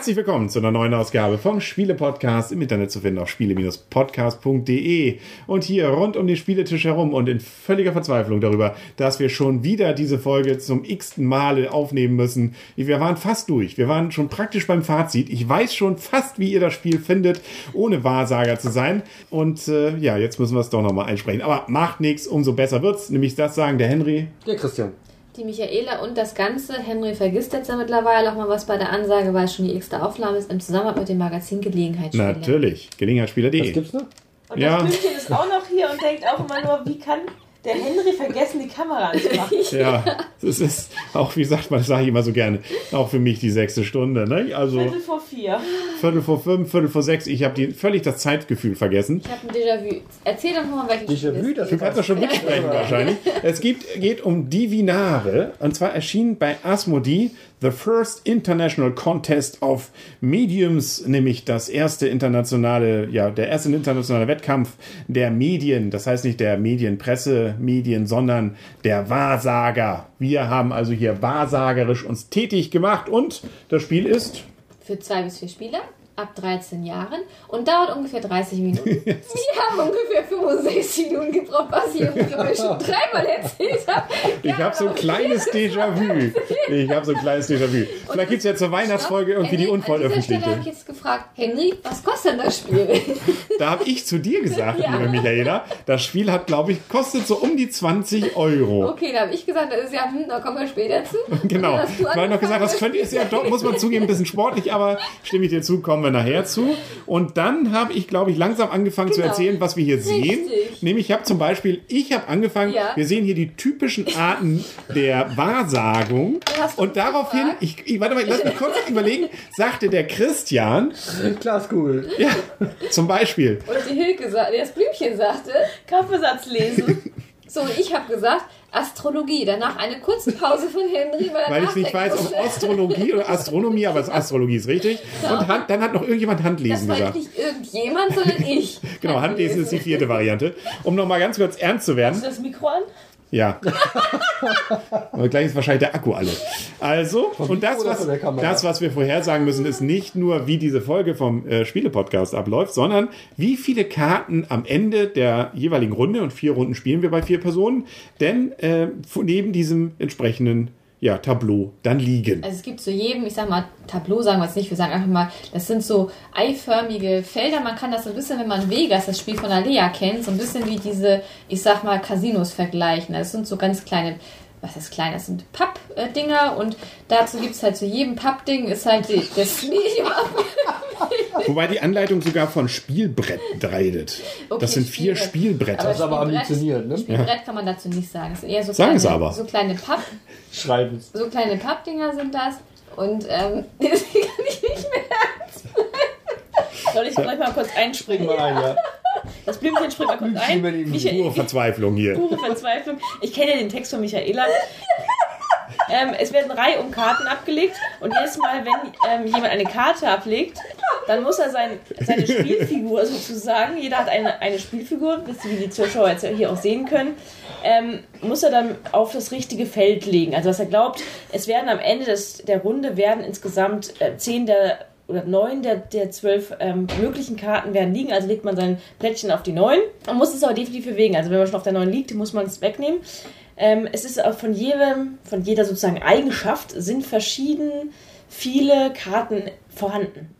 Herzlich willkommen zu einer neuen Ausgabe vom Spiele-Podcast im Internet zu finden auf spiele-podcast.de und hier rund um den Spieletisch herum und in völliger Verzweiflung darüber, dass wir schon wieder diese Folge zum x-ten Male aufnehmen müssen. Wir waren fast durch. Wir waren schon praktisch beim Fazit. Ich weiß schon fast, wie ihr das Spiel findet, ohne Wahrsager zu sein. Und äh, ja, jetzt müssen wir es doch nochmal einsprechen. Aber macht nichts, umso besser wird's. Nämlich das sagen der Henry. Der Christian die Michaela und das Ganze. Henry vergisst jetzt ja mittlerweile auch mal was bei der Ansage, weil es schon die x-te Aufnahme ist, im Zusammenhang mit dem Magazin Gelegenheitsspieler. Natürlich, Gelegenheitsspieler.de. Was gibt's noch? Und Ja. das Blümchen ist auch noch hier und denkt auch immer nur, wie kann der Henry vergessen, die Kamera anzumachen? Ja, es ist auch, wie sagt man, das sage ich immer so gerne, auch für mich die sechste Stunde. Ne? Also Viertel vor vier. Viertel vor fünf, Viertel vor sechs. Ich habe die völlig das Zeitgefühl vergessen. Ich habe ein Déjà-vu. Erzähl doch nochmal, welches Déjà-vu, es das Du kannst doch schon mitsprechen wahrscheinlich. Es gibt, geht um Divinare und zwar erschien bei Asmodee The First International Contest of Mediums, nämlich das erste internationale, ja, der erste internationale Wettkampf der Medien. Das heißt nicht der Medienpresse, Medien, sondern der Wahrsager. Wir haben also hier wahrsagerisch uns tätig gemacht und das Spiel ist Für zwei bis vier Spieler ab 13 Jahren und dauert ungefähr 30 Minuten. Wir haben ungefähr 65 Minuten gebraucht, was ich ich schon dreimal erzählt habe. Ich habe so ein kleines Déjà-vu. Ich habe so ein kleines Déjà-vu. Vielleicht gibt es ja zur Weihnachtsfolge irgendwie die Henry, An dieser Stelle habe ich unveröffentlichte. jetzt gefragt, Henry, was kostet denn das Spiel? Da habe ich zu dir gesagt, Ja. liebe Michaela, das Spiel hat, glaube ich, kostet so um die 20 Euro. Okay, da habe ich gesagt, das ist ja, hm, da kommen wir später zu. Genau. Ich habe noch gesagt, das könnte ist ja doch, muss man zugeben, ein bisschen sportlich, aber stimme ich dir zu, kommen wir nachher zu. Und dann habe ich, glaube ich, langsam angefangen zu Genau. erzählen, was wir hier sehen. Richtig. Nämlich, ich habe zum Beispiel, ich habe angefangen, Ja. wir sehen hier die typischen Arten der Wahrsagung. Und daraufhin, ich, ich, warte mal, lass mich kurz überlegen, sagte der Christian, Glaskugel. ja, zum Beispiel, Und die Hilke, das Blümchen sagte, Kaffeesatz lesen. so, und ich habe gesagt, Astrologie. Danach eine kurze Pause von Henry, weil, er weil ich nicht weiß, ob. Astrologie oder Astronomie, aber es ist Astrologie ist richtig. Und Hand, dann hat noch irgendjemand Das Handlesen war gesagt. nicht irgendjemand, sondern ich. Genau, Handlesen ist die vierte Variante. Um nochmal ganz kurz ernst zu werden. Hast du das Mikro an? Ja. Aber gleich ist wahrscheinlich der Akku alle. Also, und das was, das, was wir vorhersagen müssen, ist nicht nur, wie diese Folge vom äh, Spiele-Podcast abläuft, sondern wie viele Karten am Ende der jeweiligen Runde, und vier Runden spielen wir bei vier Personen, denn äh, neben diesem entsprechenden ja, Tableau dann liegen. Also es gibt zu jedem, ich sag mal, Tableau sagen wir es nicht, wir sagen einfach mal, das sind so eiförmige Felder. Man kann das so ein bisschen, wenn man Vegas, das Spiel von Alea kennt, so ein bisschen wie diese, ich sag mal, Casinos vergleichen. Das sind so ganz kleine, was ist klein, das sind Pappdinger und dazu gibt es halt zu jedem Pappding ist halt die, das Medium. Wobei die Anleitung sogar von Spielbrett redet. Okay, das sind vier Spielbrett. Spielbretter. Das ist aber ambitioniert, ne? Spielbrett kann man dazu nicht sagen. Es sind eher so Sagen kleine, es aber. so kleine Papp, Schreiben so kleine Pappdinger sind das. Und ähm, deswegen kann ich nicht mehr. Soll ich gleich mal kurz einspringen? Mal ein, ja. Das Blümchen springt mal kurz Blümchen ein. Michael, Pure Verzweiflung hier. pure Verzweiflung. Ich kenne ja den Text von Michaela. Ähm, es werden Reihe um Karten abgelegt und jedes Mal, wenn ähm, jemand eine Karte ablegt, dann muss er sein, seine Spielfigur sozusagen, jeder hat eine, eine Spielfigur, wie die Zuschauer jetzt hier auch sehen können, ähm, muss er dann auf das richtige Feld legen. Also was er glaubt, es werden am Ende des, der Runde werden insgesamt äh, zehn der oder neun der, der zwölf ähm, möglichen Karten werden liegen. Also legt man sein Plättchen auf die neun. Man muss es aber definitiv bewegen. Also wenn man schon auf der neun liegt, muss man es wegnehmen. Ähm, es ist auch von jedem, von jeder sozusagen Eigenschaft sind verschieden viele Karten vorhanden.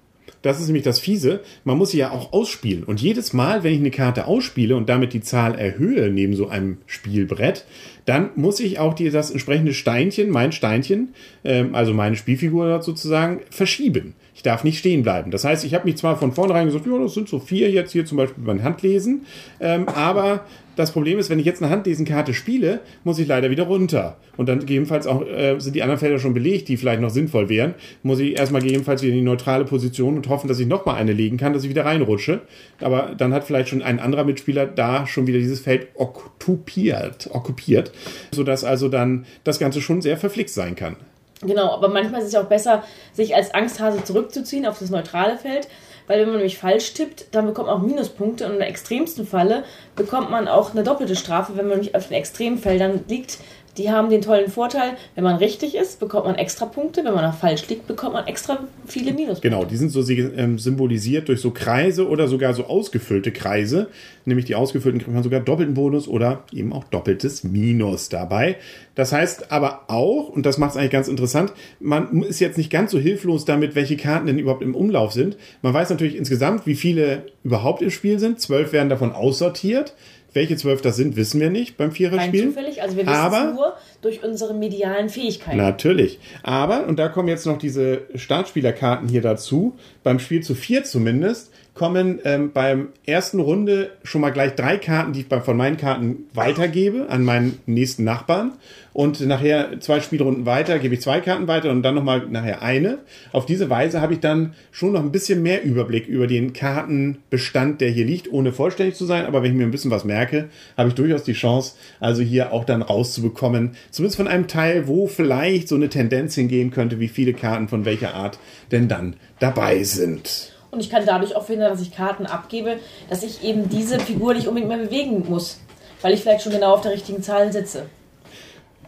Das ist nämlich das Fiese. Man muss sie ja auch ausspielen. Und jedes Mal, wenn ich eine Karte ausspiele und damit die Zahl erhöhe neben so einem Spielbrett, dann muss ich auch die, das entsprechende Steinchen, mein Steinchen, ähm, also meine Spielfigur sozusagen, verschieben. Ich darf nicht stehen bleiben. Das heißt, ich habe mich zwar von vornherein gesagt, ja, das sind so vier jetzt hier zum Beispiel beim Handlesen, ähm, aber das Problem ist, wenn ich jetzt eine Handlesenkarte spiele, muss ich leider wieder runter. Und dann gegebenenfalls auch äh, sind die anderen Felder schon belegt, die vielleicht noch sinnvoll wären. Muss ich erstmal gegebenenfalls wieder in die neutrale Position und hoffen, dass ich nochmal eine legen kann, dass ich wieder reinrutsche. Aber dann hat vielleicht schon ein anderer Mitspieler da schon wieder dieses Feld okkupiert, okkupiert sodass also dann das Ganze schon sehr verflixt sein kann. Genau, aber manchmal ist es auch besser, sich als Angsthase zurückzuziehen auf das neutrale Feld, weil wenn man nämlich falsch tippt, dann bekommt man auch Minuspunkte und der extremsten Falle bekommt man auch eine doppelte Strafe, wenn man nämlich auf den Extremfeldern liegt. Die haben den tollen Vorteil, wenn man richtig ist, bekommt man extra Punkte, wenn man auch falsch liegt, bekommt man extra viele Minuspunkte. Genau, die sind so ähm, symbolisiert durch so Kreise oder sogar so ausgefüllte Kreise. Nämlich die ausgefüllten kriegt man sogar doppelten Bonus oder eben auch doppeltes Minus dabei. Das heißt aber auch, und das macht es eigentlich ganz interessant, man ist jetzt nicht ganz so hilflos damit, welche Karten denn überhaupt im Umlauf sind. Man weiß natürlich insgesamt, wie viele überhaupt im Spiel sind. Zwölf werden davon aussortiert. Welche zwölf das sind, wissen wir nicht beim Rein Viererspiel. zufällig, also wir wissen Aber- es nur durch unsere medialen Fähigkeiten. Natürlich. Aber, und da kommen jetzt noch diese Startspielerkarten hier dazu, beim Spiel zu vier zumindest, kommen ähm, beim ersten Runde schon mal gleich drei Karten, die ich von meinen Karten weitergebe an meinen nächsten Nachbarn. Und nachher zwei Spielrunden weiter gebe ich zwei Karten weiter und dann nochmal nachher eine. Auf diese Weise habe ich dann schon noch ein bisschen mehr Überblick über den Kartenbestand, der hier liegt, ohne vollständig zu sein. Aber wenn ich mir ein bisschen was merke, habe ich durchaus die Chance, also hier auch dann rauszubekommen, zumindest von einem Teil, wo vielleicht so eine Tendenz hingehen könnte, wie viele Karten von welcher Art denn dann dabei sind. Und ich kann dadurch auch verhindern, dass ich Karten abgebe, dass ich eben diese Figur nicht unbedingt mehr bewegen muss. Weil ich vielleicht schon genau auf der richtigen Zahl sitze.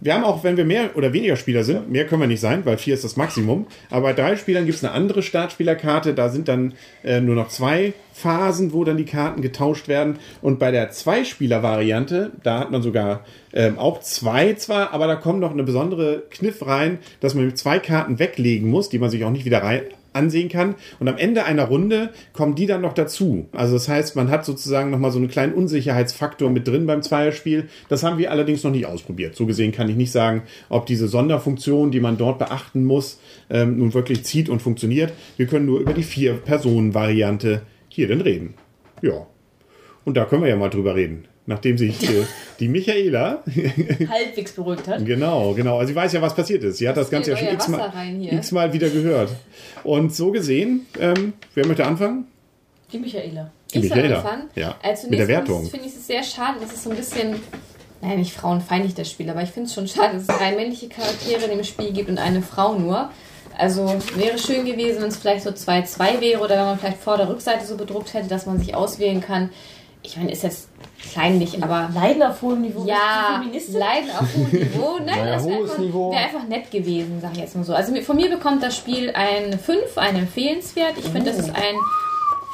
Wir haben auch, wenn wir mehr oder weniger Spieler sind, mehr können wir nicht sein, weil vier ist das Maximum. Aber bei drei Spielern gibt es eine andere Startspielerkarte. Da sind dann äh, nur noch zwei Phasen, wo dann die Karten getauscht werden. Und bei der Zwei-Spieler-Variante, da hat man sogar ähm, auch zwei zwar, aber da kommt noch eine besondere Kniff rein, dass man zwei Karten weglegen muss, die man sich auch nicht wieder rein ansehen kann. Und am Ende einer Runde kommen die dann noch dazu. Also das heißt, man hat sozusagen nochmal so einen kleinen Unsicherheitsfaktor mit drin beim Zweierspiel. Das haben wir allerdings noch nicht ausprobiert. So gesehen kann ich nicht sagen, ob diese Sonderfunktion, die man dort beachten muss, ähm, nun wirklich zieht und funktioniert. Wir können nur über die Vier-Personen-Variante hier denn reden. Ja. Und da können wir ja mal drüber reden. Nachdem sich äh, die Michaela Halbwegs beruhigt hat. Genau, genau. Also sie weiß ja, was passiert ist. Sie hat das Ganze ja schon x-mal x mal wieder gehört. Und so gesehen, ähm, wer möchte anfangen? Die Michaela. Die Ich Michaela. anfangen. Ja, Also mit der Wertung. finde ich es sehr schade, dass es so ein bisschen, naja, nicht frauenfeindlich das Spiel, aber ich finde es schon schade, dass es drei männliche Charaktere in dem Spiel gibt und eine Frau nur. Also wäre schön gewesen, wenn es vielleicht so 2-2 wäre oder wenn man vielleicht vor der Rückseite so bedruckt hätte, dass man sich auswählen kann. Ich meine, ist jetzt kleinlich, aber Leiden auf hohem Niveau. ja? Leiden auf hohem Niveau. Nein, Naja, das wäre hohes einfach, wär einfach nett gewesen, sage ich jetzt mal so. Also von mir bekommt das Spiel ein 5, ein empfehlenswert. Ich finde, das ist ein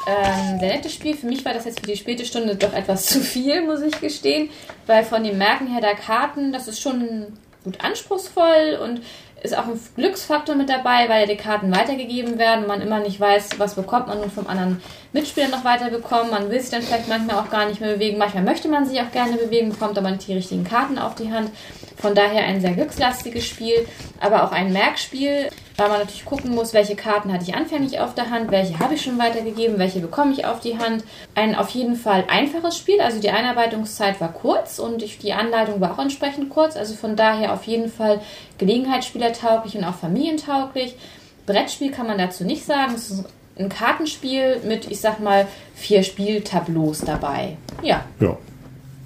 ähm, sehr nettes Spiel. Für mich war das jetzt für die späte Stunde doch etwas zu viel, muss ich gestehen. Weil von dem Merken her der Karten, das ist schon gut anspruchsvoll und ist auch ein Glücksfaktor mit dabei, weil die Karten weitergegeben werden und man immer nicht weiß, was bekommt man nun vom anderen Mitspieler noch weiterbekommen. Man will sich dann vielleicht manchmal auch gar nicht mehr bewegen. Manchmal möchte man sich auch gerne bewegen, bekommt aber nicht die richtigen Karten auf die Hand. Von daher ein sehr glückslastiges Spiel, aber auch ein Merkspiel, weil man natürlich gucken muss, welche Karten hatte ich anfänglich auf der Hand, welche habe ich schon weitergegeben, welche bekomme ich auf die Hand. Ein auf jeden Fall einfaches Spiel, also die Einarbeitungszeit war kurz und die Anleitung war auch entsprechend kurz, also von daher auf jeden Fall Gelegenheitsspielertauglich und auch familientauglich. Brettspiel kann man dazu nicht sagen, es ist ein Kartenspiel mit, ich sag mal, vier Spieltableaus dabei. Ja, Ja,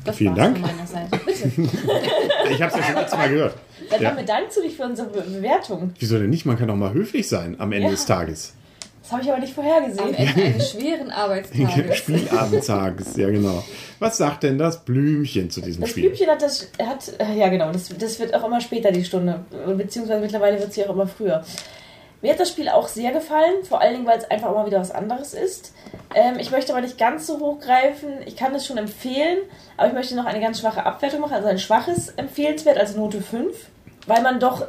das Vielen Dank. von meiner Seite. Bitte. ich habe es ja schon x-mal gehört. Dann Ja. bedankst du dich für unsere Be Bewertung. Wieso denn nicht? Man kann auch mal höflich sein am Ende Ja. des Tages. Das habe ich aber nicht Am vorhergesehen. Ende eines schweren Arbeitstages. Spielabendtages, ja genau. Was sagt denn das Blümchen zu diesem Das Spiel? Blümchen hat das, hat, äh, ja genau, das, das wird auch immer später die Stunde, beziehungsweise mittlerweile wird sie auch immer früher. Mir hat das Spiel auch sehr gefallen, vor allen Dingen, weil es einfach mal wieder was anderes ist. Ähm, ich möchte aber nicht ganz so hochgreifen. Ich kann es schon empfehlen, aber ich möchte noch eine ganz schwache Abwertung machen, also ein schwaches empfehlenswert, also Note 5, weil man doch,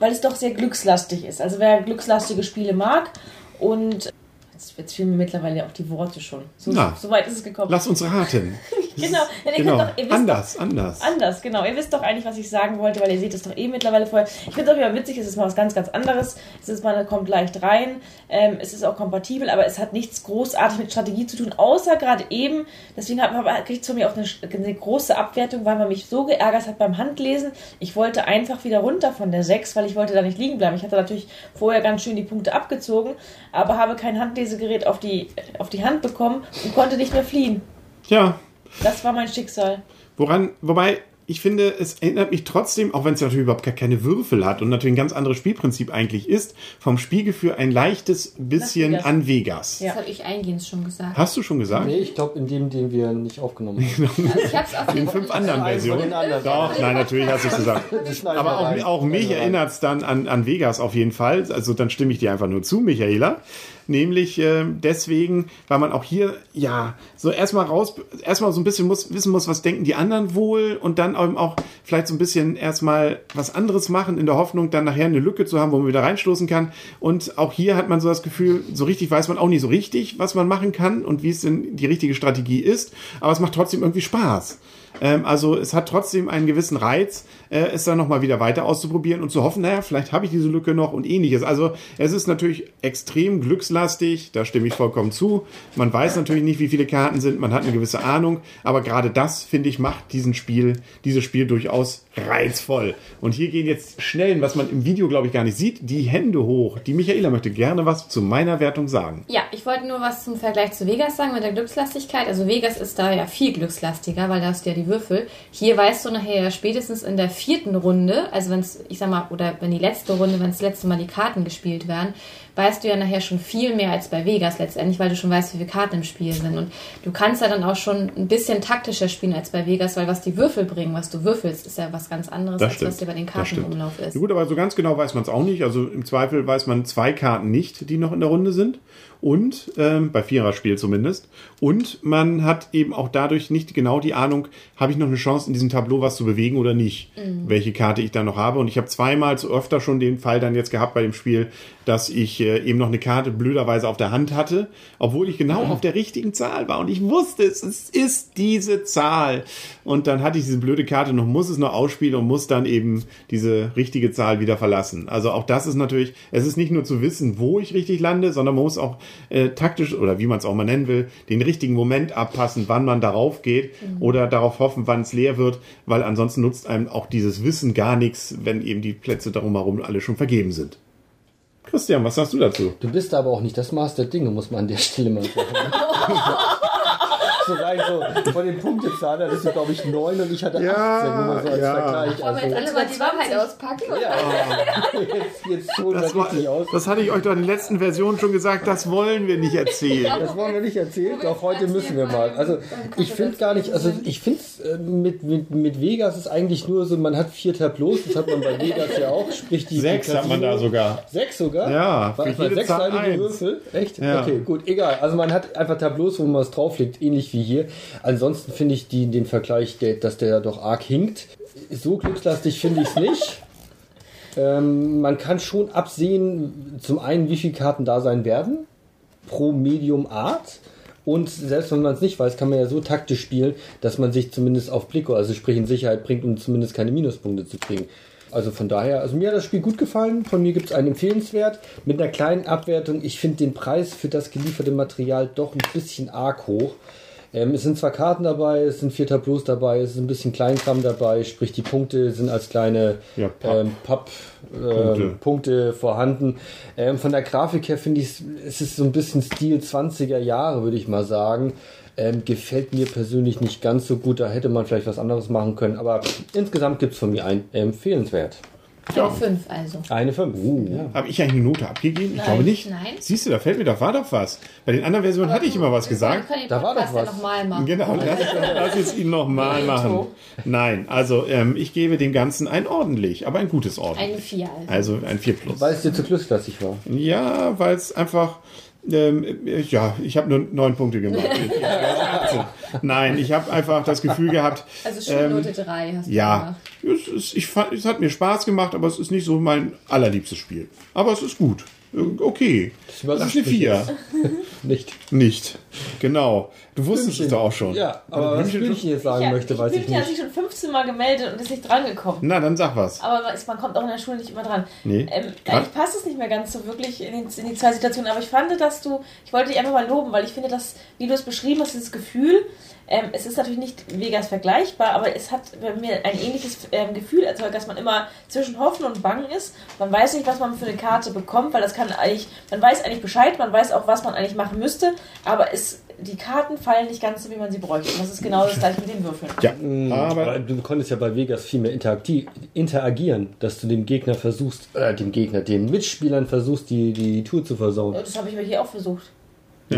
weil es doch sehr glückslastig ist. Also wer glückslastige Spiele mag und jetzt, jetzt fehlen mir mittlerweile auch die Worte schon. So, Na. so weit ist es gekommen. Lass uns raten. Genau, genau. doch, wisst anders, anders. Anders, genau. Ihr wisst doch eigentlich, was ich sagen wollte, weil ihr seht es doch eh mittlerweile vorher. Ich finde es auch immer witzig, es ist mal was ganz, ganz anderes. Es ist mal, kommt leicht rein. Ähm, es ist auch kompatibel, aber es hat nichts großartig mit Strategie zu tun, außer gerade eben. Deswegen kriegt es von mir auch eine, eine große Abwertung, weil man mich so geärgert hat beim Handlesen. Ich wollte einfach wieder runter von der 6, weil ich wollte da nicht liegen bleiben. Ich hatte natürlich vorher ganz schön die Punkte abgezogen, aber habe kein Handlesegerät auf die, auf die Hand bekommen und konnte nicht mehr fliehen. Ja, Das war mein Schicksal. woran, wobei, ich finde, es erinnert mich trotzdem, auch wenn es natürlich überhaupt gar keine Würfel hat und natürlich ein ganz anderes Spielprinzip eigentlich ist, vom Spielgefühl ein leichtes bisschen Vegas. an Vegas. Ja. Das habe ich eingehend schon gesagt. Hast du schon gesagt? Nee, ich glaube in dem, den wir nicht aufgenommen haben. Also ich habe es auf In fünf anderen Versionen. Doch, nein, natürlich hast du es gesagt. Aber auch, auch mich erinnert es dann an, an Vegas auf jeden Fall. Also dann stimme ich dir einfach nur zu, Michaela. Nämlich äh, deswegen, weil man auch hier, ja, so erstmal raus, erstmal so ein bisschen muss, wissen muss, was denken die anderen wohl und dann eben auch vielleicht so ein bisschen erstmal was anderes machen, in der Hoffnung, dann nachher eine Lücke zu haben, wo man wieder reinstoßen kann. Und auch hier hat man so das Gefühl, so richtig weiß man auch nicht so richtig, was man machen kann und wie es denn die richtige Strategie ist. Aber es macht trotzdem irgendwie Spaß. Ähm, also es hat trotzdem einen gewissen Reiz, äh, es dann nochmal wieder weiter auszuprobieren und zu hoffen, naja, vielleicht habe ich diese Lücke noch und ähnliches. Also es ist natürlich extrem glückslastig, da stimme ich vollkommen zu. Man weiß natürlich nicht, wie viele Karten sind, man hat eine gewisse Ahnung, aber gerade das, finde ich, macht diesen Spiel, dieses Spiel durchaus reizvoll. Und hier gehen jetzt schnell, was man im Video, glaube ich, gar nicht sieht, die Hände hoch. Die Michaela möchte gerne was zu meiner Wertung sagen. Ja, ich wollte nur was zum Vergleich zu Vegas sagen mit der Glückslastigkeit. Also Vegas ist da ja viel glückslastiger, weil da hast du ja die Würfel. Hier weißt du nachher spätestens in der vierten Runde, also wenn es, ich sag mal, oder wenn die letzte Runde, wenn das letzte Mal die Karten gespielt werden, weißt du ja nachher schon viel mehr als bei Vegas letztendlich, weil du schon weißt, wie viele Karten im Spiel sind. Und du kannst ja dann auch schon ein bisschen taktischer spielen als bei Vegas, weil was die Würfel bringen, was du würfelst, ist ja was ganz anderes, Das als stimmt. was dir bei den Karten im Umlauf ist. Ja, gut, aber so ganz genau weiß man es auch nicht. Also im Zweifel weiß man zwei Karten nicht, die noch in der Runde sind. Und ähm, bei Viererspiel zumindest. Und man hat eben auch dadurch nicht genau die Ahnung, habe ich noch eine Chance in diesem Tableau was zu bewegen oder nicht, welche Karte ich da noch habe. Und ich habe zweimal zu öfter schon den Fall dann jetzt gehabt bei dem Spiel, dass ich äh, eben noch eine Karte blöderweise auf der Hand hatte, obwohl ich genau auf der richtigen Zahl war. Und ich wusste es, es ist diese Zahl. Und dann hatte ich diese blöde Karte noch, muss es noch ausspielen und muss dann eben diese richtige Zahl wieder verlassen. Also auch das ist natürlich, es ist nicht nur zu wissen, wo ich richtig lande, sondern man muss auch äh, taktisch oder wie man es auch mal nennen will, den richtigen Moment abpassen, wann man darauf geht oder darauf hoffen, wann es leer wird, weil ansonsten nutzt einem auch dieses Wissen gar nichts, wenn eben die Plätze darum herum alle schon vergeben sind. Christian, was sagst du dazu? Du bist aber auch nicht das Maß der Dinge, muss man an der Stelle mal sagen. so rein so von den Punktezahl, da bist du glaube ich 9 und ich hatte 18, Ja, nur mal so als ja. Vergleich. Wollen wir jetzt Also, alle mal die Wahrheit auspacken? ja, jetzt, jetzt wir Das, war, richtig aus. das hatte ich euch doch in den letzten Versionen schon gesagt, das wollen wir nicht erzählen. Das wollen wir nicht erzählen, doch heute müssen wir mal. Also ich finde gar nicht, also ich finde es mit, mit, mit Vegas ist eigentlich nur so, man hat vier Tableaus, das hat man bei Vegas ja auch, sprich die Sechs die hat man da sogar. Sechs sogar? Ja, War sechsseitige eins. Würfel. Echt? Ja. Okay, gut, egal. Also man hat einfach Tableaus, wo man was drauflegt, ähnlich wie hier. Ansonsten finde ich die, den Vergleich, dass der doch arg hinkt. So glückslastig finde ich es nicht. Ähm, man kann schon absehen, zum einen, wie viele Karten da sein werden, pro Medium Art. Und selbst wenn man es nicht weiß, kann man ja so taktisch spielen, dass man sich zumindest auf Blicko, also sprich in Sicherheit bringt, um zumindest keine Minuspunkte zu kriegen. Also von daher, also mir hat das Spiel gut gefallen. Von mir gibt es einen empfehlenswert. Mit einer kleinen Abwertung. Ich finde den Preis für das gelieferte Material doch ein bisschen arg hoch. Ähm, es sind zwar Karten dabei, es sind vier Tableaus dabei, es ist ein bisschen Kleinkram dabei, sprich die Punkte sind als kleine Ja, Papp. ähm, Papp, Punkte. Punkte vorhanden. Ähm, von der Grafik her finde ich, es ist so ein bisschen Stil 20er Jahre, würde ich mal sagen. Ähm, gefällt mir persönlich nicht ganz so gut. Da hätte man vielleicht was anderes machen können. Aber insgesamt gibt es von mir ein empfehlenswert. Eine 5 also. Eine 5. ja. Habe ich eigentlich eine Note abgegeben? Ich Nein. glaube nicht. Nein. Siehst du, da fällt mir doch, war doch was. Bei den anderen Versionen hatte ich immer was gesagt. Da war doch ja was. nochmal machen. Genau, lass, lass es ihn nochmal machen. Nein, also ähm, ich gebe dem Ganzen ein ordentlich, aber ein gutes ordentlich. Eine 4 also. Also ein 4 plus. Weil es dir zu glücksklassig war. Ja, weil es einfach. Ähm, ja, ich habe nur neun Punkte gemacht. Nein, ich habe einfach das Gefühl gehabt. Also schon ähm, Note 3 hast du Ja, gemacht. es, ich fand, es hat mir Spaß gemacht, aber es ist nicht so mein allerliebstes Spiel. Aber es ist gut. Äh, Okay. Das überrascht ist eine mich 4. jetzt. Nicht. Nicht. Genau. Du wusstest es doch auch schon. Ja, aber was Blümchen- Blümchen jetzt sagen Ja, möchte, weiß ich Blümchen hat nicht. sich schon 15 Mal gemeldet und ist nicht drangekommen. Na, dann sag was. Aber man, kommt auch in der Schule nicht immer dran. Nee. Ähm, eigentlich passt es nicht mehr ganz so wirklich in die, in die zwei Situationen, aber ich fand, dass du, ich wollte dich einfach mal loben, weil ich finde, dass, wie du es beschrieben hast, dieses Gefühl, ähm, es ist natürlich nicht Vegas vergleichbar, aber es hat bei mir ein ähnliches ähm, Gefühl erzeugt, dass man immer zwischen Hoffen und Bangen ist. Man weiß nicht, was man für eine Karte bekommt, weil das kann eigentlich, man weiß eigentlich Bescheid, man weiß auch, was man eigentlich machen müsste, aber es die Karten fallen nicht ganz so, wie man sie bräuchte. Und das ist genau das gleiche mit den Würfeln. Ja, Aber aber du konntest ja bei Vegas viel mehr interagieren, dass du dem Gegner versuchst, äh, dem Gegner, den Mitspielern versuchst, die, die Tour zu versauen. Das habe ich mir hier auch versucht.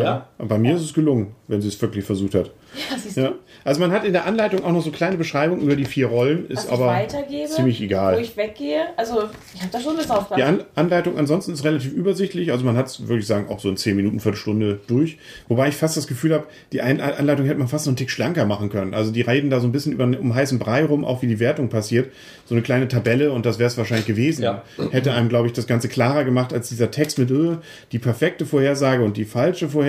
Ja. bei mir ist es gelungen, wenn sie es wirklich versucht hat. Ja, siehst du. Ja. Also man hat in der Anleitung auch noch so kleine Beschreibungen über die vier Rollen, ist aber weitergebe, ziemlich wo egal. ich weggehe. Also, ich habe da schon ein bisschen aufgepasst. Die An Anleitung ansonsten ist relativ übersichtlich, also man hat es, würde ich sagen, auch so in 10 Minuten, Viertelstunde durch. Wobei ich fast das Gefühl habe, die Ein Anleitung hätte man fast noch einen Tick schlanker machen können. Also die reden da so ein bisschen über, um heißen Brei rum, auch wie die Wertung passiert. So eine kleine Tabelle und das wäre es wahrscheinlich gewesen. Ja. Hätte einem, glaube ich, das Ganze klarer gemacht als dieser Text mit äh, die perfekte Vorhersage und die falsche Vorhersage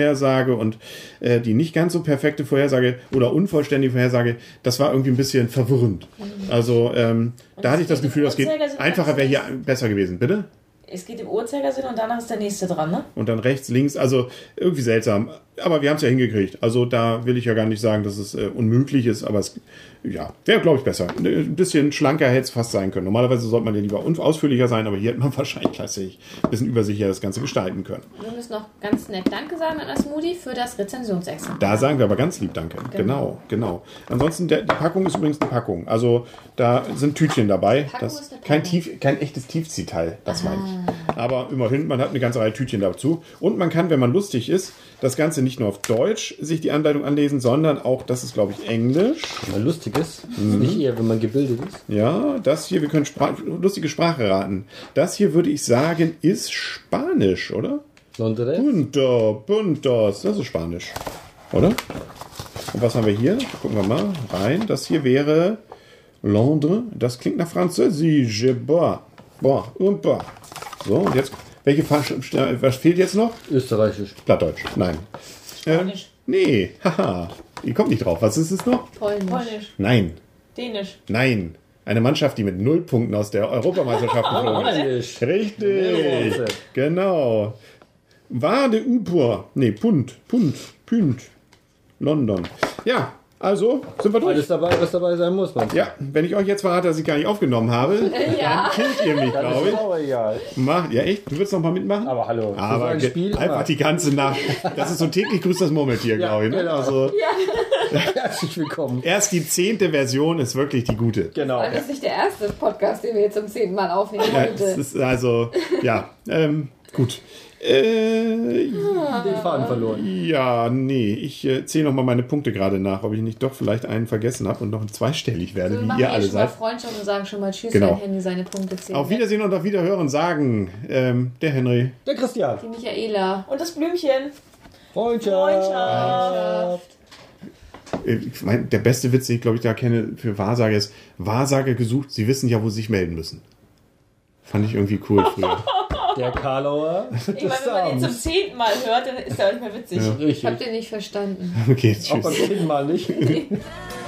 und äh, die nicht ganz so perfekte Vorhersage oder unvollständige Vorhersage. Das war irgendwie ein bisschen verwirrend. Also ähm, da hatte ich das Gefühl, das geht einfacher wäre hier besser gewesen. Bitte? Es geht im Uhrzeigersinn und danach ist der nächste dran, ne? und dann rechts, links. Also irgendwie seltsam. Aber wir haben es ja hingekriegt. Also da will ich ja gar nicht sagen, dass es äh, unmöglich ist, aber es ja, wäre, glaube ich, besser. Ein bisschen schlanker hätte es fast sein können. Normalerweise sollte man ja lieber ausführlicher sein, aber hier hätte man wahrscheinlich klassisch ein bisschen übersichtlicher das Ganze gestalten können. Wir müssen noch ganz nett Danke sagen an Asmodi für das Rezensionsexemplar. Da sagen wir aber ganz lieb Danke. Genau, genau. Ansonsten, der, die Packung ist übrigens eine Packung. Also da sind Tütchen dabei. Das, kein. Tief, kein echtes Tiefziehteil, das meine ich. Aber immerhin, man hat eine ganze Reihe Tütchen dazu. Und man kann, wenn man lustig ist, das Ganze nicht nur auf Deutsch sich die Anleitung anlesen, sondern auch, das ist glaube ich Englisch. Wenn man lustig ist, Mhm. nicht eher, wenn man gebildet ist. Ja, das hier, wir können Spra lustige Sprache raten. Das hier würde ich sagen, ist Spanisch, oder? Londres? Punto, puntos. Das ist Spanisch. Oder? Und was haben wir hier? Gucken wir mal rein. Das hier wäre Londres. Das klingt nach Französisch. Boah. Boah. Und boah. So, und jetzt. Welche Fasch Was fehlt jetzt noch? Österreichisch. Plattdeutsch. Nein. Ähm, Spanisch. nee. Haha. Die kommt nicht drauf. Was ist es noch? Polnisch. Polnisch, Nein. Dänisch. Nein. Eine Mannschaft, die mit null Punkten aus der Europameisterschaft geflogen ist. Englisch. Richtig. Genau. Wade Upur. Nee, Pund. Pund. Pund. London. Ja, also sind wir durch. Alles dabei, was dabei sein muss, man. Ja, wenn ich euch jetzt verrate, dass ich gar nicht aufgenommen habe, Ja. dann killt ihr mich, Das glaube ist ich. auch egal. Mach, ja, echt? Du willst noch mal mitmachen? Aber hallo, Aber ein Spiel einfach die ganze Nacht. Das ist so täglich grüßt das Murmeltier, Ja, glaube ich. Ne? genau. Also Herzlich willkommen. erst die zehnte Version ist wirklich die gute. Genau. Das ist nicht der erste Podcast, den wir jetzt zum zehnten Mal aufnehmen Ja, es heute. ist also, ja, ähm, gut. Äh, Den Faden verloren. Ja, nee, ich äh, zähle noch mal meine Punkte gerade nach, ob ich nicht doch vielleicht einen vergessen habe und noch zweistellig werde, Wir wie machen ihr alle schon mal seid. Freundschaft und sagen schon mal Tschüss, Genau. wenn Henry seine Punkte zählt. Auf Wiedersehen und auf Wiederhören sagen ähm, der Henry. Der Christian. Die Michaela. Und das Blümchen. Freundschaft. Freundschaft. Äh, Ich mein, der beste Witz, den ich glaube ich da kenne für Wahrsager ist, Wahrsager gesucht, sie wissen ja, wo sie sich melden müssen. Fand ich irgendwie cool früher. Der Karlauer. Ich meine, wenn man ihn zum zehnten Mal hört, dann ist er auch nicht mehr witzig. Ja. Ich habe Richtig. den nicht verstanden. Okay, Auch beim tschüss. zehnten Mal nicht.